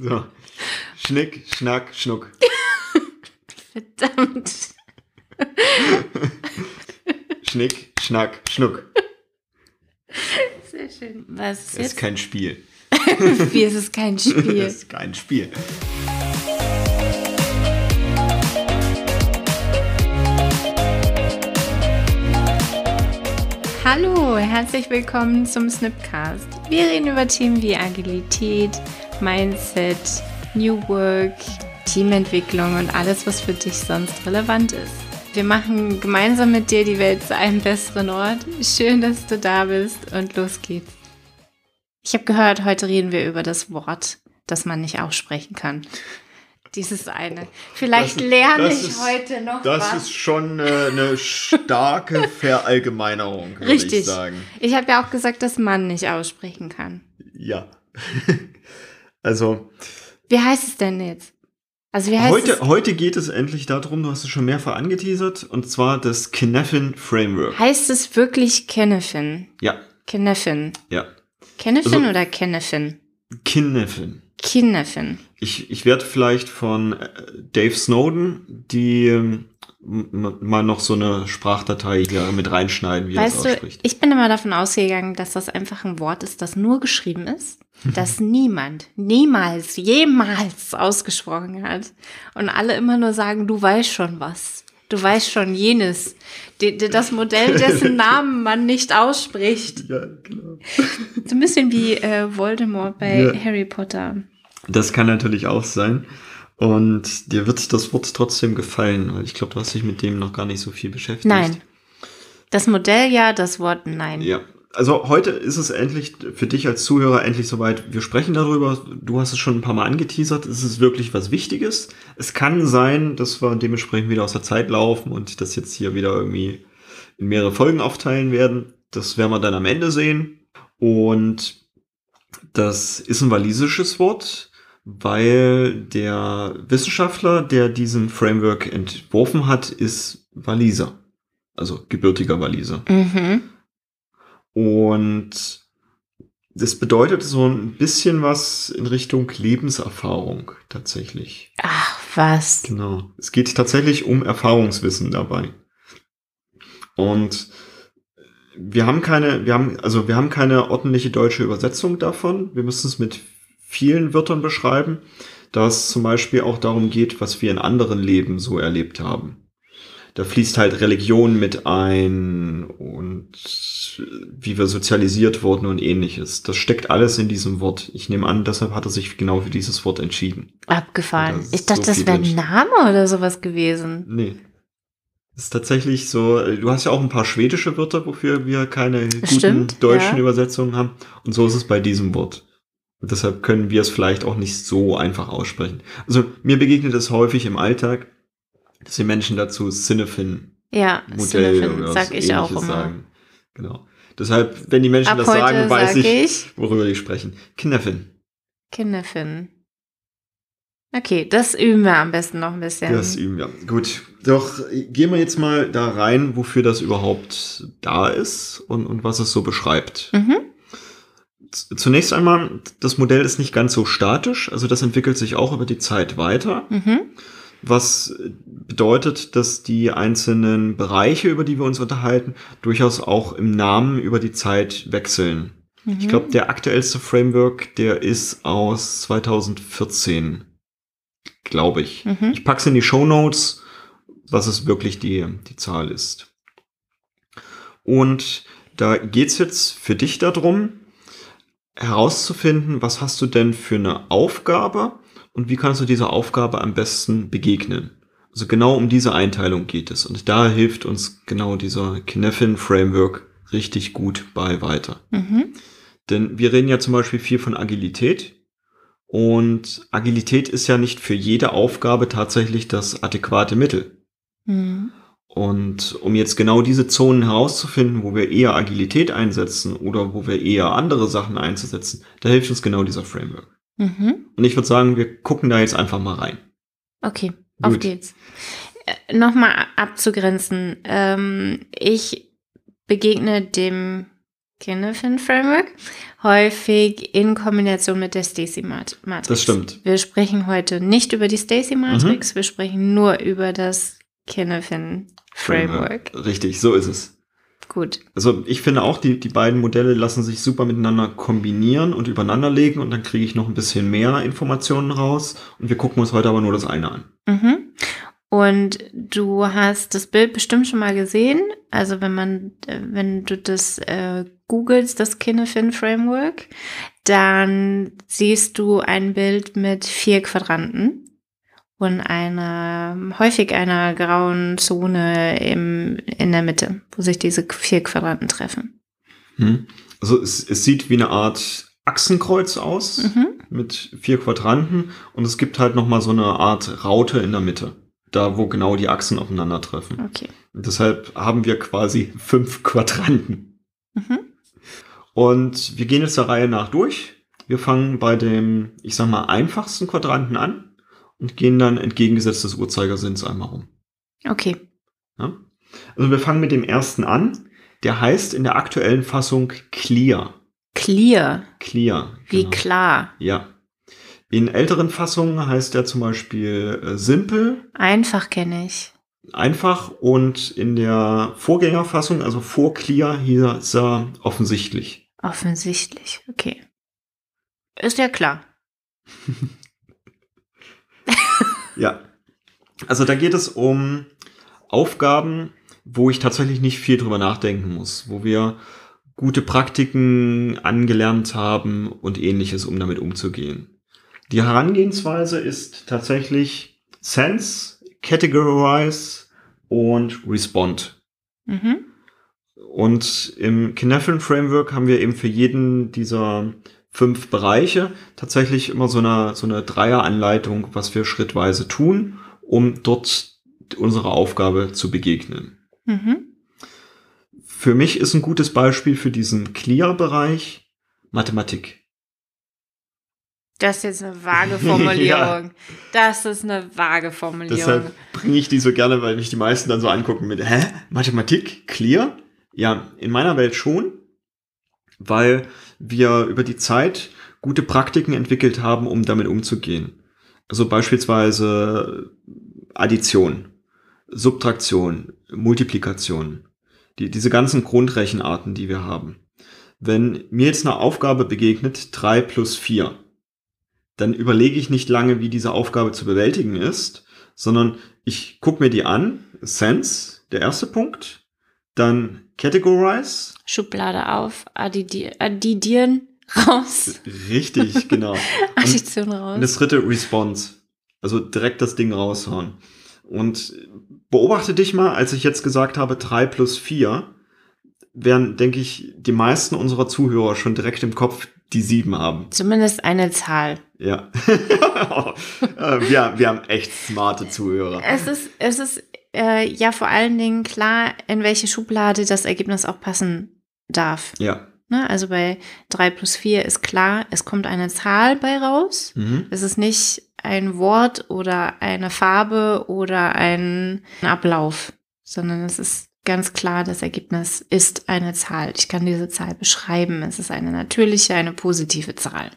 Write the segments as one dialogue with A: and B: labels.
A: So. Schnick, Schnack, Schnuck.
B: Verdammt.
A: Schnick, Schnack, Schnuck.
B: Sehr schön. Was ist
A: ist
B: jetzt?
A: kein Spiel.
B: Wie ist es kein Spiel?
A: Das ist kein Spiel.
B: Hallo, herzlich willkommen zum Snipcast. Wir reden über Themen wie Agilität, Mindset, New Work, Teamentwicklung und alles, was für dich sonst relevant ist. Wir machen gemeinsam mit dir die Welt zu einem besseren Ort. Schön, dass du da bist und los geht's. Ich habe gehört, heute reden wir über das Wort, das man nicht aussprechen kann. Dieses eine. Vielleicht
A: Das
B: lerne
A: das
B: ich
A: ist-
B: heute noch
A: Das
B: was.
A: ist schon äh, eine starke Verallgemeinerung, würde
B: Richtig.
A: ich sagen.
B: Ich habe ja auch gesagt, dass man nicht aussprechen kann.
A: Ja. also,
B: Wie heißt es denn jetzt? Also wie heißt
A: heute,
B: es?
A: heute geht es endlich darum, du hast es schon mehrfach angeteasert, und zwar das Kinefin Framework.
B: Heißt es wirklich Kennefin?
A: Ja,
B: Kennefin.
A: ja.
B: Kennefin
A: Also-
B: oder Kennefin?
A: Kinefin.
B: Kennefin.
A: Ich, ich werde vielleicht von äh, Dave Snowden die ähm, mal noch so eine Sprachdatei hier mit reinschneiden, wie er
B: Weißt
A: das
B: du,
A: ausspricht.
B: ich bin immer davon ausgegangen, dass das einfach ein Wort ist, das nur geschrieben ist, das niemand, niemals, jemals ausgesprochen hat. Und alle immer nur sagen, du weißt schon was. Du weißt schon jenes. Das Modell, dessen Namen man nicht ausspricht.
A: ja, genau.
B: So ein bisschen wie äh, Voldemort bei
A: Ja.
B: Harry Potter.
A: Das kann natürlich auch sein. Und dir wird das Wort trotzdem gefallen, weil ich glaube, du hast dich mit dem noch gar nicht so viel beschäftigt.
B: Nein. Das Modell ja, das Wort nein.
A: Ja. Also heute ist es endlich für dich als Zuhörer endlich soweit. Wir sprechen darüber. Du hast es schon ein paar Mal angeteasert. Es ist wirklich was Wichtiges. Es kann sein, dass wir dementsprechend wieder aus der Zeit laufen und das jetzt hier wieder irgendwie in mehrere Folgen aufteilen werden. Das werden wir dann am Ende sehen. Und das ist ein walisisches Wort, weil der Wissenschaftler, der diesen Framework entworfen hat, ist Waliser. Also gebürtiger Waliser.
B: Mhm.
A: Und das bedeutet so ein bisschen was in Richtung Lebenserfahrung tatsächlich.
B: Ach, was?
A: Genau. Es geht tatsächlich um Erfahrungswissen dabei. Und wir haben keine, wir haben, also wir haben keine ordentliche deutsche Übersetzung davon. Wir müssen es mit vielen Wörtern beschreiben, da es zum Beispiel auch darum geht, was wir in anderen Leben so erlebt haben. Da fließt halt Religion mit ein und wie wir sozialisiert wurden und ähnliches. Das steckt alles in diesem Wort. Ich nehme an, deshalb hat er sich genau für dieses Wort entschieden.
B: Abgefahren.
A: Da
B: Ich dachte,
A: so
B: das wäre ein. Name oder sowas gewesen.
A: Nee. Das ist tatsächlich so, du hast ja auch ein paar schwedische Wörter, wofür wir keine guten
B: Stimmt,
A: deutschen
B: ja.
A: Übersetzungen haben. Und so ist es bei diesem Wort. Und deshalb können wir es vielleicht auch nicht so einfach aussprechen. Also mir begegnet es häufig im Alltag, dass die Menschen dazu Cinefin
B: Ja,
A: Modell
B: Cinefin,
A: oder
B: sag ich auch immer.
A: sagen. Genau. Deshalb, wenn die Menschen
B: Ab
A: das sagen, weiß
B: sag
A: ich,
B: ich
A: worüber die sprechen. Kinderfin.
B: Kinderfin. Okay, das üben wir am besten noch ein bisschen.
A: Das üben wir. Gut. Doch gehen wir jetzt mal da rein, wofür das überhaupt da ist und, und was es so beschreibt.
B: mhm.
A: Zunächst einmal, das Modell ist nicht ganz so statisch, also das entwickelt sich auch über die Zeit weiter,
B: Mhm.
A: was bedeutet, dass die einzelnen Bereiche, über die wir uns unterhalten, durchaus auch im Namen über die Zeit wechseln.
B: Mhm.
A: Ich glaube, der aktuellste Framework, der ist aus 2014, glaube ich.
B: Mhm.
A: Ich pack's in die Show Notes, was es wirklich die, die Zahl ist. Und da geht's jetzt für dich darum, herauszufinden, was hast du denn für eine Aufgabe und wie kannst du dieser Aufgabe am besten begegnen. Also genau um diese Einteilung geht es. Und da hilft uns genau dieser Kinefin Framework richtig gut bei weiter.
B: Mhm.
A: Denn wir reden ja zum Beispiel viel von Agilität. Und Agilität ist ja nicht für jede Aufgabe tatsächlich das adäquate Mittel.
B: Mhm.
A: Und um jetzt genau diese Zonen herauszufinden, wo wir eher Agilität einsetzen oder wo wir eher andere Sachen einzusetzen, da hilft uns genau dieser Framework.
B: Mhm.
A: Und ich würde sagen, wir gucken da jetzt einfach mal rein.
B: Okay, auf
A: Gut.
B: geht's. Äh, Nochmal abzugrenzen. Ähm, ich begegne dem Kinefin Framework, häufig in Kombination mit der Stacy Matrix.
A: Das stimmt.
B: Wir sprechen heute nicht über die Stacy Matrix,
A: Mhm.
B: wir sprechen nur über das Kinefin Framework.
A: Richtig, so ist es.
B: Gut.
A: Also ich finde auch, die, die beiden Modelle lassen sich super miteinander kombinieren und übereinander legen und dann kriege ich noch ein bisschen mehr Informationen raus. Und wir gucken uns heute aber nur das eine an.
B: Mhm. Und du hast das Bild bestimmt schon mal gesehen. Also wenn man, äh, wenn du das äh, googelst, das Kinefin Framework, dann siehst du ein Bild mit vier Quadranten und einer, häufig einer grauen Zone im, in der Mitte, wo sich diese vier Quadranten treffen.
A: Hm. Also es, es sieht wie eine Art Achsenkreuz aus
B: Mhm.
A: mit vier Quadranten und es gibt halt noch mal so eine Art Raute in der Mitte, da wo genau die Achsen aufeinandertreffen.
B: Okay.
A: Und deshalb haben wir quasi fünf Quadranten.
B: Mhm.
A: Und wir gehen jetzt der Reihe nach durch. Wir fangen bei dem, ich sag mal, einfachsten Quadranten an und gehen dann entgegengesetzt des Uhrzeigersinns einmal rum.
B: Okay.
A: Ja? Also wir fangen mit dem ersten an. Der heißt in der aktuellen Fassung Clear.
B: Clear.
A: Clear.
B: Wie
A: genau.
B: klar.
A: Ja. In älteren Fassungen heißt er zum Beispiel äh, simpel,
B: Einfach kenne ich.
A: einfach und in der Vorgängerfassung, also vor Clear, hieß er offensichtlich.
B: Offensichtlich. Okay. Ist ja klar.
A: Ja. Also da geht es um Aufgaben, wo ich tatsächlich nicht viel drüber nachdenken muss, wo wir gute Praktiken angelernt haben und ähnliches, um damit umzugehen. Die Herangehensweise ist tatsächlich Sense, Categorize und Respond.
B: Mhm.
A: Und im Kinefin Framework haben wir eben für jeden dieser fünf Bereiche tatsächlich immer so eine, so eine Dreieranleitung, was wir schrittweise tun, um dort unserer Aufgabe zu begegnen.
B: Mhm.
A: Für mich ist ein gutes Beispiel für diesen Clear-Bereich Mathematik.
B: Das ist jetzt eine vage Formulierung.
A: Ja.
B: Das ist eine vage Formulierung.
A: Deshalb bringe ich die so gerne, weil mich die meisten dann so angucken mit, hä, Mathematik, Clear? Ja, in meiner Welt schon, weil wir über die Zeit gute Praktiken entwickelt haben, um damit umzugehen. Also beispielsweise Addition, Subtraktion, Multiplikation, die, diese ganzen Grundrechenarten, die wir haben. Wenn mir jetzt eine Aufgabe begegnet, drei plus vier, dann überlege ich nicht lange, wie diese Aufgabe zu bewältigen ist, sondern ich gucke mir die an, Sense, der erste Punkt, dann Categorize,
B: Schublade auf, addidi addidieren, raus,
A: richtig, genau. Und,
B: Addition
A: und
B: raus.
A: das dritte Response, also direkt das Ding raushauen. Und beobachte dich mal, als ich jetzt gesagt habe, drei plus vier, werden, denke ich, die meisten unserer Zuhörer schon direkt im Kopf die sieben haben.
B: Zumindest eine Zahl.
A: Ja. Äh, wir, wir haben echt smarte Zuhörer.
B: Es ist, es ist äh, ja vor allen Dingen klar, in welche Schublade das Ergebnis auch passen darf.
A: Ja.
B: Ne? Also bei 3 plus 4 ist klar, es kommt eine Zahl bei raus.
A: Mhm.
B: Es ist nicht ein Wort oder eine Farbe oder ein Ablauf, sondern es ist ganz klar, das Ergebnis ist eine Zahl. Ich kann diese Zahl beschreiben. Es ist eine natürliche, eine positive Zahl.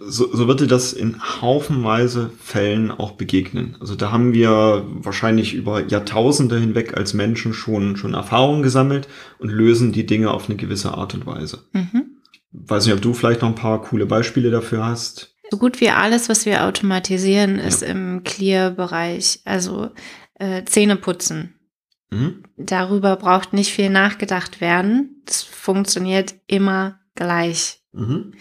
A: So, so wird dir das in haufenweise Fällen auch begegnen. Also da haben wir wahrscheinlich über Jahrtausende hinweg als Menschen schon, schon Erfahrungen gesammelt und lösen die Dinge auf eine gewisse Art und Weise.
B: Mhm.
A: Weiß nicht, ob du vielleicht noch ein paar coole Beispiele dafür hast.
B: So gut wie alles, was wir automatisieren, ist
A: Ja.
B: im Clear-Bereich. Also äh, Zähne putzen.
A: Mhm.
B: Darüber braucht nicht viel nachgedacht werden. Das funktioniert immer gleich.
A: Mhm.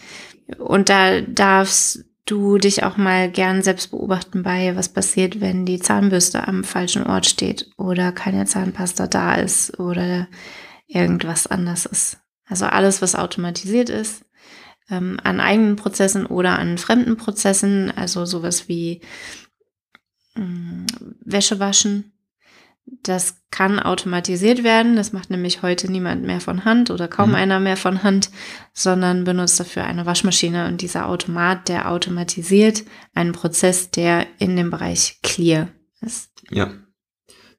B: Und da darfst du dich auch mal gern selbst beobachten bei, was passiert, wenn die Zahnbürste am falschen Ort steht oder keine Zahnpasta da ist oder irgendwas anders ist. Also alles, was automatisiert ist, ähm, an eigenen Prozessen oder an fremden Prozessen, also sowas wie mh, Wäsche waschen. Das kann automatisiert werden. Das macht nämlich heute niemand mehr von Hand oder kaum
A: Mhm.
B: einer mehr von Hand, sondern benutzt dafür eine Waschmaschine. Und dieser Automat, der automatisiert einen Prozess, der in dem Bereich Clear ist.
A: Ja.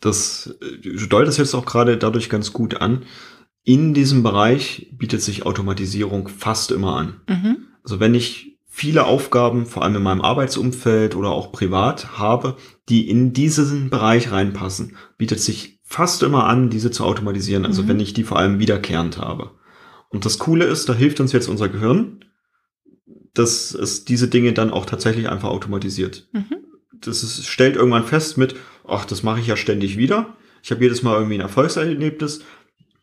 A: Das, äh, du deutest jetzt auch gerade dadurch ganz gut an. in diesem Bereich bietet sich Automatisierung fast immer an.
B: Mhm.
A: Also wenn ich viele Aufgaben, vor allem in meinem Arbeitsumfeld oder auch privat habe, die in diesen Bereich reinpassen, bietet sich fast immer an, diese zu automatisieren. Also
B: Mhm.
A: wenn ich die vor allem wiederkehrend habe. Und das Coole ist, da hilft uns jetzt unser Gehirn, dass es diese Dinge dann auch tatsächlich einfach automatisiert.
B: Mhm.
A: Das ist, stellt irgendwann fest mit, ach, das mache ich ja ständig wieder. Ich habe jedes Mal irgendwie ein Erfolgserlebnis.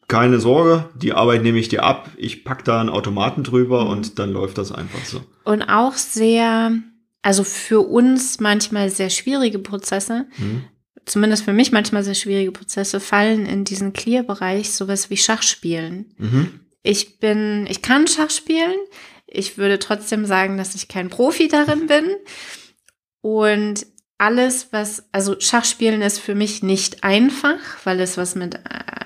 A: Keine Sorge, die Arbeit nehme ich dir ab. Ich pack da einen Automaten drüber
B: Mhm.
A: und dann läuft das einfach so.
B: Und auch sehr, also für uns manchmal sehr schwierige Prozesse,
A: Mhm.
B: zumindest für mich manchmal sehr schwierige Prozesse, fallen in diesen Clear-Bereich, sowas wie Schachspielen.
A: Mhm.
B: Ich bin, ich kann Schach spielen. Ich würde trotzdem sagen, dass ich kein Profi darin bin. Und alles, was, also Schachspielen ist für mich nicht einfach, weil es was mit äh,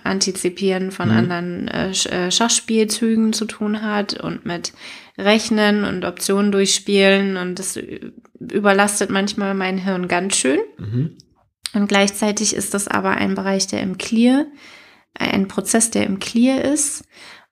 B: Antizipieren von
A: Mhm.
B: anderen äh, äh, Schachspielzügen zu tun hat und mit Rechnen und Optionen durchspielen. Und das überlastet manchmal mein Hirn ganz schön.
A: Mhm.
B: Und gleichzeitig ist das aber ein Bereich, der im Clear, ein Prozess, der im Clear ist,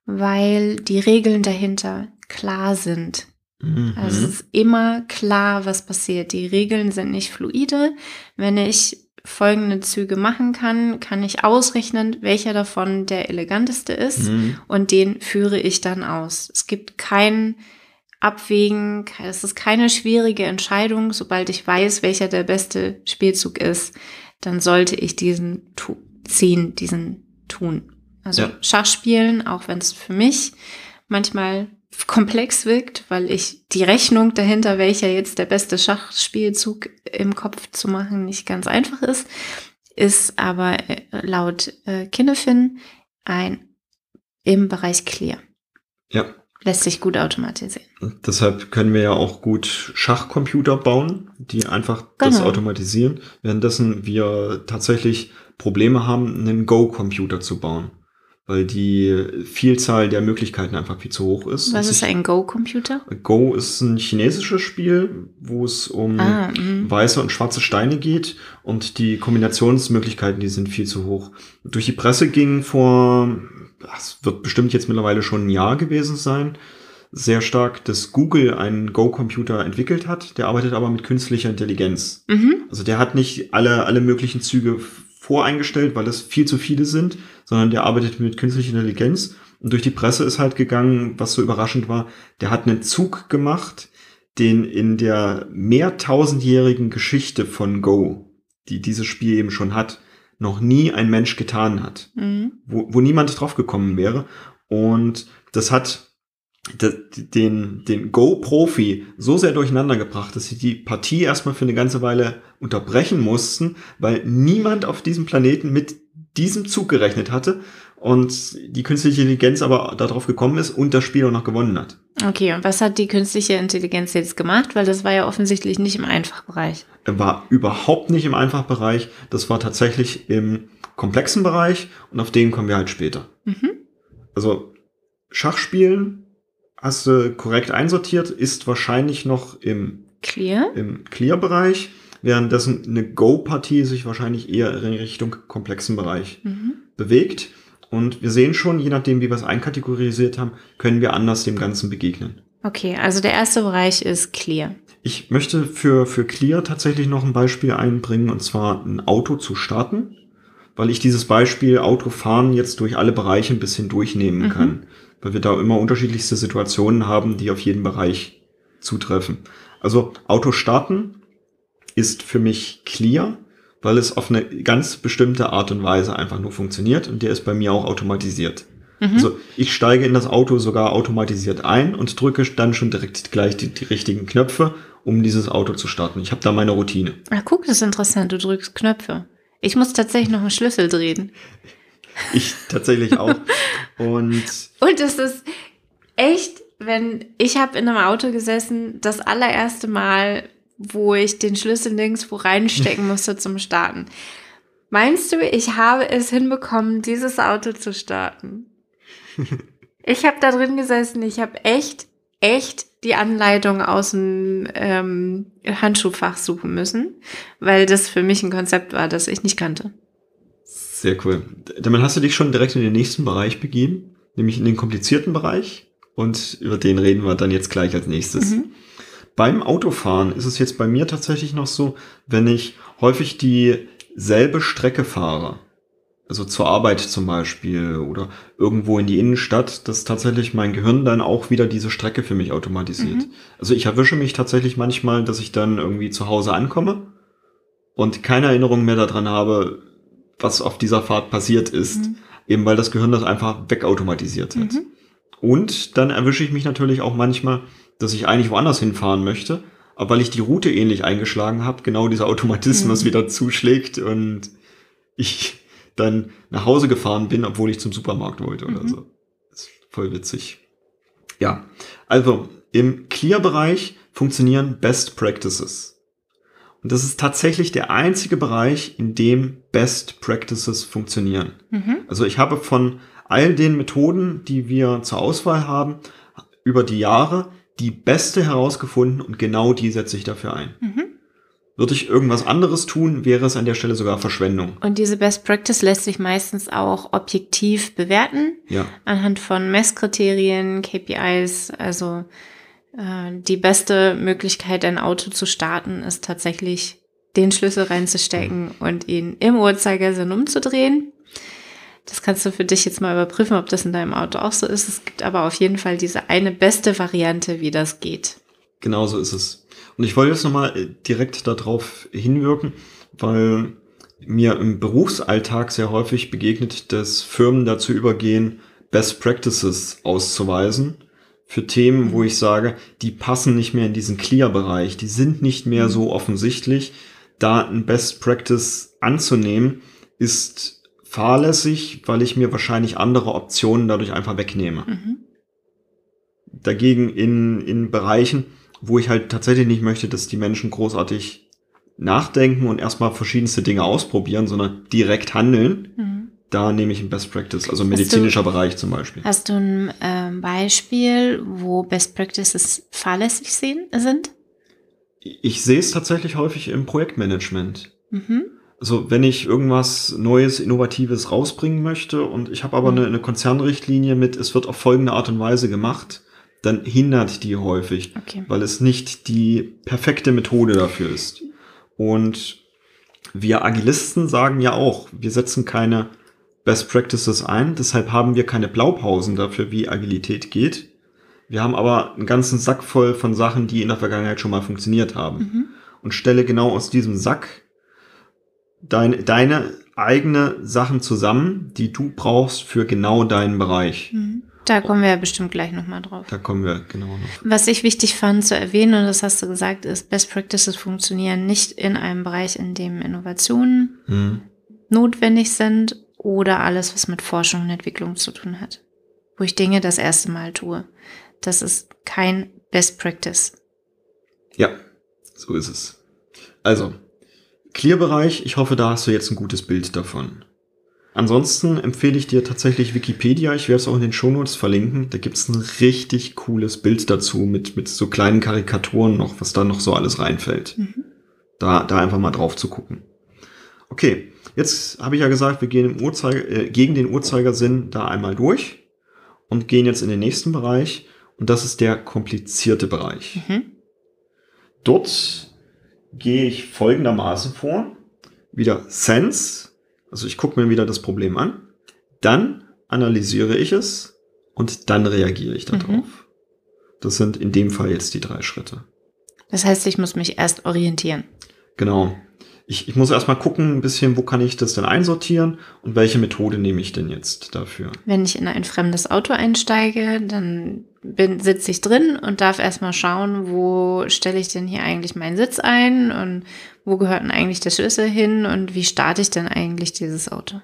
B: weil die Regeln dahinter klar sind.
A: Mhm.
B: Also es ist immer klar, was passiert. Die Regeln sind nicht fluide. Wenn ich folgende Züge machen kann, kann ich ausrechnen, welcher davon der eleganteste ist
A: Mhm.
B: und den führe ich dann aus. Es gibt kein Abwägen, es ist keine schwierige Entscheidung. Sobald ich weiß, welcher der beste Spielzug ist, dann sollte ich diesen ziehen, diesen tun. Also
A: Ja.
B: Schachspielen, auch wenn es für mich manchmal komplex wirkt, weil ich die Rechnung dahinter, welcher jetzt der beste Schachspielzug im Kopf zu machen, nicht ganz einfach ist, ist aber äh, laut äh, Kinnefin ein im Bereich Clear.
A: Ja,
B: Lässt sich gut automatisieren.
A: deshalb können wir ja auch gut Schachcomputer bauen, die einfach das
B: Genau.
A: automatisieren, währenddessen wir tatsächlich Probleme haben, einen Go-Computer zu bauen, weil die Vielzahl der Möglichkeiten einfach viel zu hoch ist.
B: Was ist ein Go-Computer?
A: Go ist ein chinesisches Spiel, wo es um
B: Ah, mhm.
A: weiße und schwarze Steine geht und die Kombinationsmöglichkeiten, die sind viel zu hoch. Durch die Presse ging vor, das wird bestimmt jetzt mittlerweile schon ein Jahr gewesen sein, sehr stark, dass Google einen Go-Computer entwickelt hat. Der arbeitet aber mit künstlicher Intelligenz.
B: Mhm.
A: Also der hat nicht alle, alle möglichen Züge voreingestellt, weil es viel zu viele sind, sondern der arbeitet mit künstlicher Intelligenz. Und durch die Presse ist halt gegangen, was so überraschend war, der hat einen Zug gemacht, den in der mehrtausendjährigen Geschichte von Go, die dieses Spiel eben schon hat, noch nie ein Mensch getan hat
B: Mhm.
A: wo, wo niemand drauf gekommen wäre. Und das hat de- den, den Go-Profi so sehr durcheinander gebracht, dass sie die Partie erstmal für eine ganze Weile unterbrechen mussten, weil niemand auf diesem Planeten mit diesem Zug gerechnet hatte und die künstliche Intelligenz aber darauf gekommen ist und das Spiel auch noch gewonnen hat.
B: Okay, und was hat die künstliche Intelligenz jetzt gemacht? Weil das war ja offensichtlich nicht im Einfachbereich.
A: Er war überhaupt nicht im Einfachbereich, das war tatsächlich im komplexen Bereich und auf den kommen wir halt später.
B: Mhm.
A: Also Schachspielen hast du korrekt einsortiert, ist wahrscheinlich noch im,
B: Clear.
A: im Clear-Bereich, währenddessen eine Go-Partie sich wahrscheinlich eher in Richtung komplexen Bereich
B: Mhm.
A: bewegt. Und wir sehen schon, je nachdem, wie wir es einkategorisiert haben, können wir anders dem Ganzen begegnen.
B: Okay, also der erste Bereich ist Clear.
A: Ich möchte für, für Clear tatsächlich noch ein Beispiel einbringen, und zwar ein Auto zu starten, weil ich dieses Beispiel Autofahren jetzt durch alle Bereiche ein bisschen durchnehmen
B: Mhm.
A: kann, weil wir da immer unterschiedlichste Situationen haben, die auf jeden Bereich zutreffen. Also Auto starten ist für mich Clear, weil es auf eine ganz bestimmte Art und Weise einfach nur funktioniert und der ist bei mir auch automatisiert.
B: Mhm.
A: Also ich steige in das Auto sogar automatisiert ein und drücke dann schon direkt gleich die, die richtigen Knöpfe, um dieses Auto zu starten. Ich habe da meine Routine.
B: Ach, guck, das ist interessant. Du drückst Knöpfe. Ich muss tatsächlich noch einen Schlüssel drehen.
A: Ich tatsächlich auch. Und
B: Und es ist echt, wenn ich habe in einem Auto gesessen, das allererste Mal, wo ich den Schlüssel nirgendwo reinstecken musste zum Starten. Meinst du, ich habe es hinbekommen, dieses Auto zu starten? Ich habe da drin gesessen, ich habe echt, echt die Anleitung aus dem ähm, Handschuhfach suchen müssen, weil das für mich ein Konzept war, das ich nicht kannte.
A: Sehr cool. Damit hast du dich schon direkt in den nächsten Bereich begeben, nämlich in den komplizierten Bereich. Und über den reden wir dann jetzt gleich als nächstes. Mhm. Beim Autofahren ist es jetzt bei mir tatsächlich noch so, wenn ich häufig dieselbe Strecke fahre, also zur Arbeit zum Beispiel oder irgendwo in die Innenstadt, dass tatsächlich mein Gehirn dann auch wieder diese Strecke für mich automatisiert. Mhm. Also ich erwische mich tatsächlich manchmal, dass ich dann irgendwie zu Hause ankomme und keine Erinnerung mehr daran habe, was auf dieser Fahrt passiert ist, mhm. eben weil das Gehirn das einfach wegautomatisiert hat. Mhm. Und dann erwische ich mich natürlich auch manchmal, dass ich eigentlich woanders hinfahren möchte, aber weil ich die Route ähnlich eingeschlagen habe, genau dieser Automatismus mhm. wieder zuschlägt und ich dann nach Hause gefahren bin, obwohl ich zum Supermarkt wollte oder mhm. so. Das ist voll witzig. Ja, also im Clear-Bereich funktionieren Best Practices. Und das ist tatsächlich der einzige Bereich, in dem Best Practices funktionieren. Mhm. Also ich habe von all den Methoden, die wir zur Auswahl haben, über die Jahre die beste herausgefunden und genau die setze ich dafür ein. Mhm. Würde ich irgendwas anderes tun, wäre es an der Stelle sogar Verschwendung.
B: Und diese Best Practice lässt sich meistens auch objektiv bewerten.
A: Ja.
B: Anhand von Messkriterien, KPIs. Also äh, die beste Möglichkeit, ein Auto zu starten, ist tatsächlich den Schlüssel reinzustecken mhm. und ihn im Uhrzeigersinn umzudrehen. Das kannst du für dich jetzt mal überprüfen, ob das in deinem Auto auch so ist. Es gibt aber auf jeden Fall diese eine beste Variante, wie das geht.
A: Genauso ist es. Und ich wollte jetzt nochmal äh, direkt darauf hinwirken, weil mir im Berufsalltag sehr häufig begegnet, dass Firmen dazu übergehen, Best Practices auszuweisen für Themen, wo ich sage, die passen nicht mehr in diesen Clear-Bereich, die sind nicht mehr mhm. so offensichtlich. Da ein Best Practice anzunehmen, ist fahrlässig, weil ich mir wahrscheinlich andere Optionen dadurch einfach wegnehme. Mhm. Dagegen in, in Bereichen, wo ich halt tatsächlich nicht möchte, dass die Menschen großartig nachdenken und erstmal verschiedenste Dinge ausprobieren, sondern direkt handeln. Mhm. Da nehme ich ein Best Practice, also medizinischer du, Bereich zum Beispiel.
B: Hast du ein ähm, Beispiel, wo Best Practices fahrlässig sehen, sind?
A: Ich sehe es tatsächlich häufig im Projektmanagement. Mhm. Also wenn ich irgendwas Neues, Innovatives rausbringen möchte und ich habe aber mhm. eine, eine Konzernrichtlinie mit, es wird auf folgende Art und Weise gemacht, dann hindert die häufig, okay. weil es nicht die perfekte Methode dafür ist. Und wir Agilisten sagen ja auch, wir setzen keine Best Practices ein, deshalb haben wir keine Blaupausen dafür, wie Agilität geht. Wir haben aber einen ganzen Sack voll von Sachen, die in der Vergangenheit schon mal funktioniert haben. Mhm. Und stelle genau aus diesem Sack dein, deine eigene Sachen zusammen, die du brauchst für genau deinen Bereich. Mhm.
B: Da kommen wir ja bestimmt gleich nochmal drauf.
A: Da kommen wir genau noch.
B: Was ich wichtig fand zu erwähnen, und das hast du gesagt, ist, Best Practices funktionieren nicht in einem Bereich, in dem Innovationen mhm. notwendig sind oder alles, was mit Forschung und Entwicklung zu tun hat. Wo ich Dinge das erste Mal tue. Das ist kein Best Practice.
A: Ja, so ist es. Also, Clear-Bereich, ich hoffe, da hast du jetzt ein gutes Bild davon. Ansonsten empfehle ich dir tatsächlich Wikipedia. Ich werde es auch in den Shownotes verlinken. Da gibt es ein richtig cooles Bild dazu mit, mit so kleinen Karikaturen noch, was da noch so alles reinfällt. Mhm. Da, da einfach mal drauf zu gucken. Okay, jetzt habe ich ja gesagt, wir gehen im Uhrzeiger, äh, gegen den Uhrzeigersinn da einmal durch und gehen jetzt in den nächsten Bereich. Und das ist der komplizierte Bereich. Mhm. Dort gehe ich folgendermaßen vor. Wieder Sense, also ich gucke mir wieder das Problem an, dann analysiere ich es und dann reagiere ich darauf. Mhm. Das sind in dem Fall jetzt die drei Schritte.
B: Das heißt, ich muss mich erst orientieren.
A: Genau. Ich, ich muss erstmal gucken, ein bisschen, wo kann ich das denn einsortieren und welche Methode nehme ich denn jetzt dafür?
B: Wenn ich in ein fremdes Auto einsteige, dann bin, sitze ich drin und darf erstmal schauen, wo stelle ich denn hier eigentlich meinen Sitz ein und wo gehört denn eigentlich der Schlüssel hin und wie starte ich denn eigentlich dieses Auto?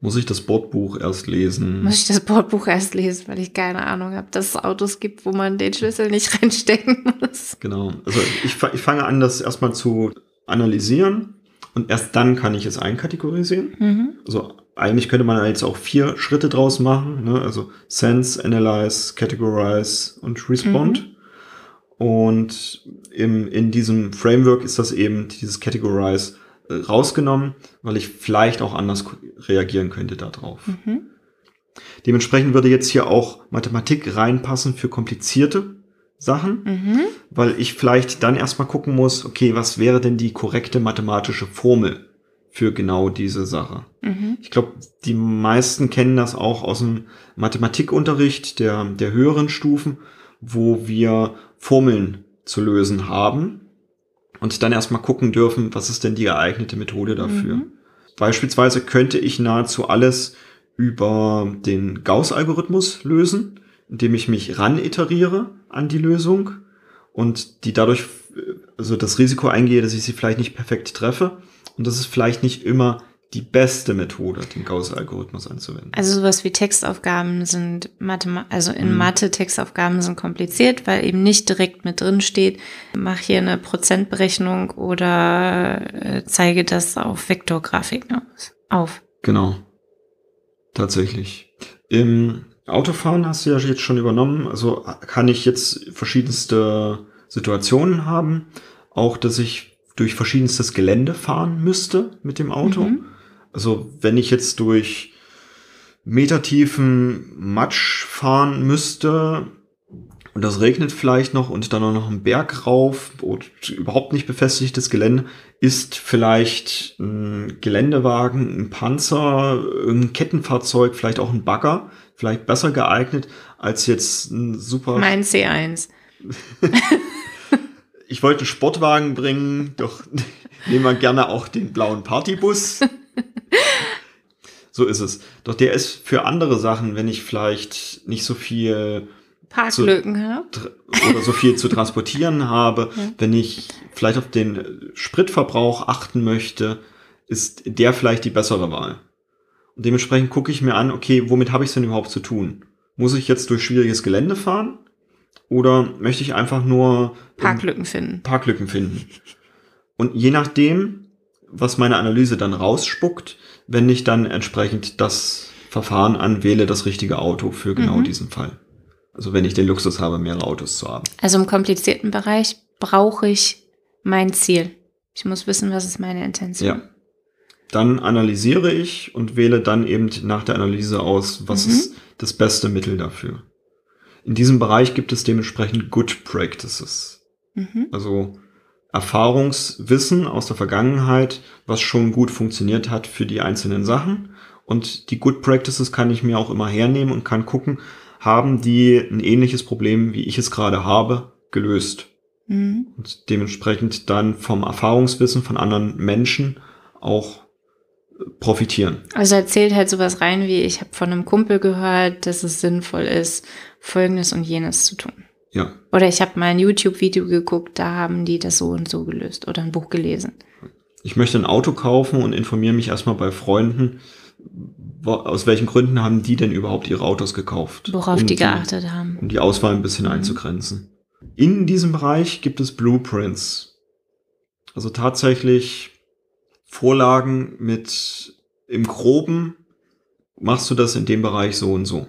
A: Muss ich das Bordbuch erst lesen?
B: Muss ich das Bordbuch erst lesen, weil ich keine Ahnung habe, dass es Autos gibt, wo man den Schlüssel nicht reinstecken muss.
A: Genau. Also ich, ich fange an, das erstmal zu analysieren und erst dann kann ich es einkategorisieren. Mhm. Also eigentlich könnte man jetzt auch vier Schritte draus machen. Ne? Also Sense, Analyze, Categorize und Respond. Mhm. Und im, in diesem Framework ist das eben dieses Categorize äh, rausgenommen, weil ich vielleicht auch anders reagieren könnte darauf. Mhm. Dementsprechend würde jetzt hier auch Mathematik reinpassen für komplizierte Sachen, mhm. weil ich vielleicht dann erstmal gucken muss, okay, was wäre denn die korrekte mathematische Formel für genau diese Sache? Mhm. Ich glaube, die meisten kennen das auch aus dem Mathematikunterricht der, der höheren Stufen, wo wir Formeln zu lösen haben und dann erstmal gucken dürfen, was ist denn die geeignete Methode dafür. Mhm. Beispielsweise könnte ich nahezu alles über den Gauss-Algorithmus lösen, indem ich mich ran iteriere an die Lösung und die dadurch, also das Risiko eingehe, dass ich sie vielleicht nicht perfekt treffe. Und das ist vielleicht nicht immer die beste Methode, den Gauss-Algorithmus anzuwenden.
B: Also sowas wie Textaufgaben sind Mathe, also in mhm. Mathe Textaufgaben sind kompliziert, weil eben nicht direkt mit drin steht, mach hier eine Prozentberechnung oder äh, zeige das auf Vektorgrafik ne? auf.
A: Genau. Tatsächlich. Im Autofahren hast du ja jetzt schon übernommen. Also kann ich jetzt verschiedenste Situationen haben. Auch, dass ich durch verschiedenstes Gelände fahren müsste mit dem Auto. Mhm. Also wenn ich jetzt durch metertiefen Matsch fahren müsste und das regnet vielleicht noch und dann auch noch ein Berg rauf und überhaupt nicht befestigtes Gelände, ist vielleicht ein Geländewagen, ein Panzer, ein Kettenfahrzeug, vielleicht auch ein Bagger, vielleicht besser geeignet als jetzt ein super.
B: Mein C1.
A: ich wollte einen Sportwagen bringen, doch nehmen wir gerne auch den blauen Partybus. so ist es. Doch der ist für andere Sachen, wenn ich vielleicht nicht so viel
B: Parklücken habe
A: oder so viel zu transportieren habe, ja. wenn ich vielleicht auf den Spritverbrauch achten möchte, ist der vielleicht die bessere Wahl. Und dementsprechend gucke ich mir an, okay, womit habe ich es denn überhaupt zu tun? Muss ich jetzt durch schwieriges Gelände fahren? Oder möchte ich einfach nur
B: Parklücken finden?
A: Parklücken finden. Und je nachdem, was meine Analyse dann rausspuckt, wenn ich dann entsprechend das Verfahren anwähle, das richtige Auto für genau mhm. diesen Fall. Also wenn ich den Luxus habe, mehrere Autos zu haben.
B: Also im komplizierten Bereich brauche ich mein Ziel. Ich muss wissen, was ist meine Intention. Ja.
A: Dann analysiere ich und wähle dann eben nach der Analyse aus, was mhm. ist das beste Mittel dafür. In diesem Bereich gibt es dementsprechend Good Practices. Mhm. Also Erfahrungswissen aus der Vergangenheit, was schon gut funktioniert hat für die einzelnen Sachen. Und die Good Practices kann ich mir auch immer hernehmen und kann gucken, haben die ein ähnliches Problem, wie ich es gerade habe, gelöst. Mhm. Und dementsprechend dann vom Erfahrungswissen von anderen Menschen auch profitieren.
B: Also erzählt halt sowas rein wie, ich habe von einem Kumpel gehört, dass es sinnvoll ist, Folgendes und jenes zu tun.
A: Ja.
B: Oder ich habe mal ein YouTube-Video geguckt, da haben die das so und so gelöst oder ein Buch gelesen.
A: Ich möchte ein Auto kaufen und informiere mich erstmal bei Freunden, aus welchen Gründen haben die denn überhaupt ihre Autos gekauft?
B: Worauf um die geachtet die, haben.
A: Um die Auswahl ein bisschen mhm. einzugrenzen. In diesem Bereich gibt es Blueprints. Also tatsächlich Vorlagen mit im Groben machst du das in dem Bereich so und so.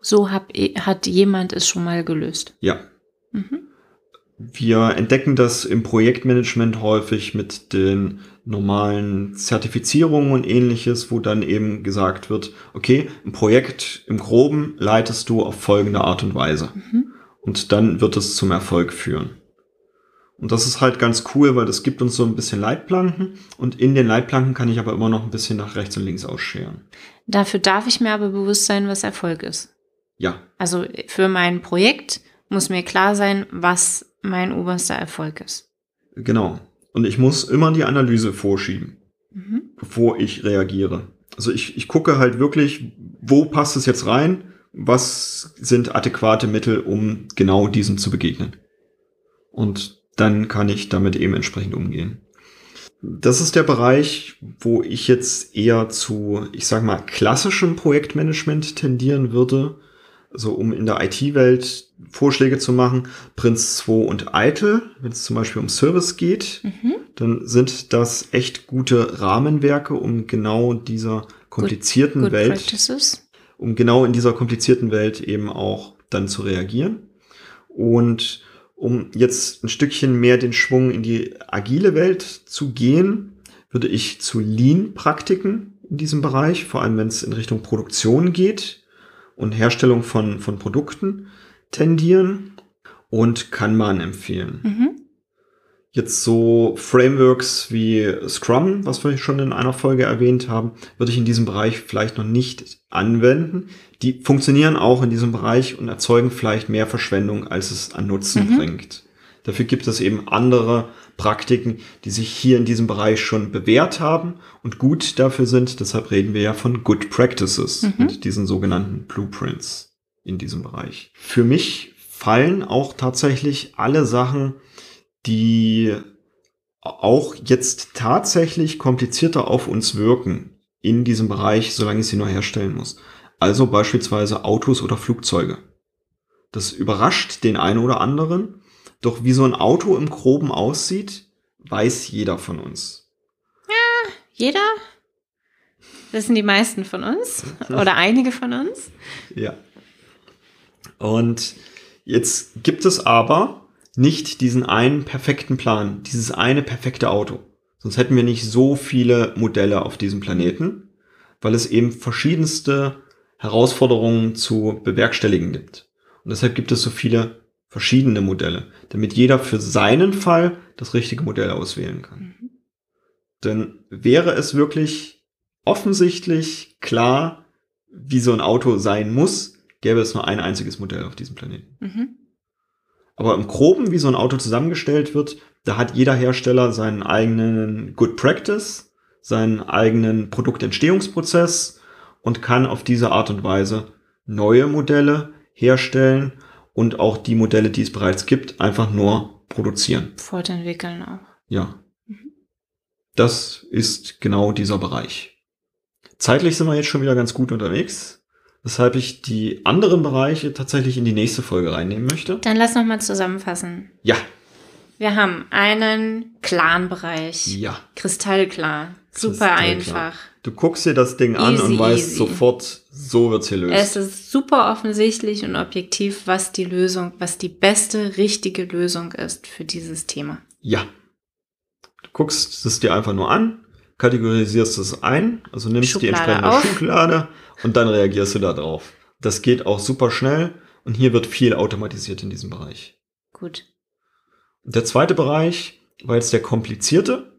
B: So hab, hat jemand es schon mal gelöst.
A: Ja. Mhm. Wir entdecken das im Projektmanagement häufig mit den normalen Zertifizierungen und ähnliches, wo dann eben gesagt wird, okay, ein Projekt im Groben leitest du auf folgende Art und Weise. Mhm. Und dann wird es zum Erfolg führen. Und das ist halt ganz cool, weil das gibt uns so ein bisschen Leitplanken und in den Leitplanken kann ich aber immer noch ein bisschen nach rechts und links ausscheren.
B: Dafür darf ich mir aber bewusst sein, was Erfolg ist.
A: Ja.
B: Also für mein Projekt muss mir klar sein, was mein oberster Erfolg ist.
A: Genau. Und ich muss immer die Analyse vorschieben, mhm. bevor ich reagiere. Also ich, ich gucke halt wirklich, wo passt es jetzt rein? Was sind adäquate Mittel, um genau diesem zu begegnen? Und dann kann ich damit eben entsprechend umgehen. Das ist der Bereich, wo ich jetzt eher zu, ich sag mal, klassischem Projektmanagement tendieren würde. Also um in der IT-Welt Vorschläge zu machen, Prince 2 und Eitel, wenn es zum Beispiel um Service geht, mhm. dann sind das echt gute Rahmenwerke, um genau dieser komplizierten good, good Welt, practices. um genau in dieser komplizierten Welt eben auch dann zu reagieren. Und um jetzt ein Stückchen mehr den Schwung in die agile Welt zu gehen, würde ich zu Lean-Praktiken in diesem Bereich, vor allem wenn es in Richtung Produktion geht und Herstellung von, von Produkten tendieren und Kanban empfehlen.
B: Mhm.
A: Jetzt so Frameworks wie Scrum, was wir schon in einer Folge erwähnt haben, würde ich in diesem Bereich vielleicht noch nicht anwenden. Die funktionieren auch in diesem Bereich und erzeugen vielleicht mehr Verschwendung, als es an Nutzen
B: Mhm.
A: bringt. Dafür gibt es eben andere Praktiken, die sich hier in diesem Bereich schon bewährt haben und gut dafür sind. Deshalb reden wir ja von Good Practices
B: Mhm.
A: und diesen sogenannten Blueprints in diesem Bereich. Für mich fallen auch tatsächlich alle Sachen, die auch jetzt tatsächlich komplizierter auf uns wirken in diesem Bereich, solange ich sie nur herstellen muss. Also beispielsweise Autos oder Flugzeuge. Das überrascht den einen oder anderen. Doch wie so ein Auto im Groben aussieht, weiß jeder von uns.
B: Jeder? Wissen die meisten von uns oder einige von uns?
A: Ja. Und jetzt gibt es aber nicht diesen einen perfekten Plan, dieses eine perfekte Auto. Sonst hätten wir nicht so viele Modelle auf diesem Planeten, weil es eben verschiedenste Herausforderungen zu bewerkstelligen gibt. Und deshalb gibt es so viele verschiedene Modelle, damit jeder für seinen Fall das richtige Modell auswählen kann.
B: Mhm.
A: Denn wäre es wirklich offensichtlich klar, wie so ein Auto sein muss, gäbe es nur ein einziges Modell auf diesem Planeten.
B: Mhm.
A: Aber im Groben, wie so ein Auto zusammengestellt wird, da hat jeder Hersteller seinen eigenen Good Practice, seinen eigenen Produktentstehungsprozess und kann auf diese Art und Weise neue Modelle herstellen und auch die Modelle, die es bereits gibt, einfach nur produzieren.
B: Fortentwickeln auch.
A: Ja. Das ist genau dieser Bereich. Zeitlich sind wir jetzt schon wieder ganz gut unterwegs, weshalb ich die anderen Bereiche tatsächlich in die nächste Folge reinnehmen möchte.
B: Dann lass noch mal zusammenfassen.
A: Ja,
B: Wir haben einen Clan-Bereich.
A: ja.
B: Kristallklar. Super
A: Kristallklar.
B: einfach.
A: Du guckst dir das Ding an
B: Easy,
A: und weißt
B: easy.
A: sofort, so wird's hier löst.
B: Es ist super offensichtlich und objektiv, was die Lösung, was die beste, richtige Lösung ist für dieses Thema.
A: ja. Du guckst es dir einfach nur an, kategorisierst es ein, also nimmst die
B: Schublade
A: entsprechende
B: auf.
A: Schublade und dann reagierst du da drauf. Das geht auch super schnell und hier wird viel automatisiert in diesem Bereich.
B: Gut.
A: Der zweite Bereich war jetzt der komplizierte.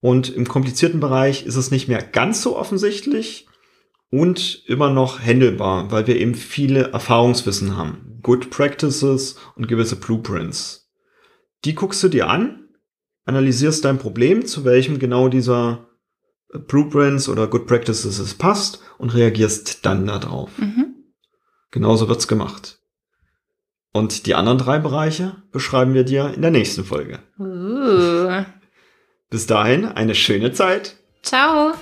A: Und im komplizierten Bereich ist es nicht mehr ganz so offensichtlich und immer noch handelbar, weil wir eben viele Erfahrungswissen haben. Good Practices und gewisse Blueprints. Die guckst du dir an, analysierst dein Problem, zu welchem genau dieser Blueprints oder Good Practices es passt und reagierst dann darauf.
B: Mhm.
A: Genauso wird's gemacht. Und die anderen drei Bereiche beschreiben wir dir in der nächsten Folge.
B: Uh.
A: Bis dahin eine schöne Zeit.
B: Ciao.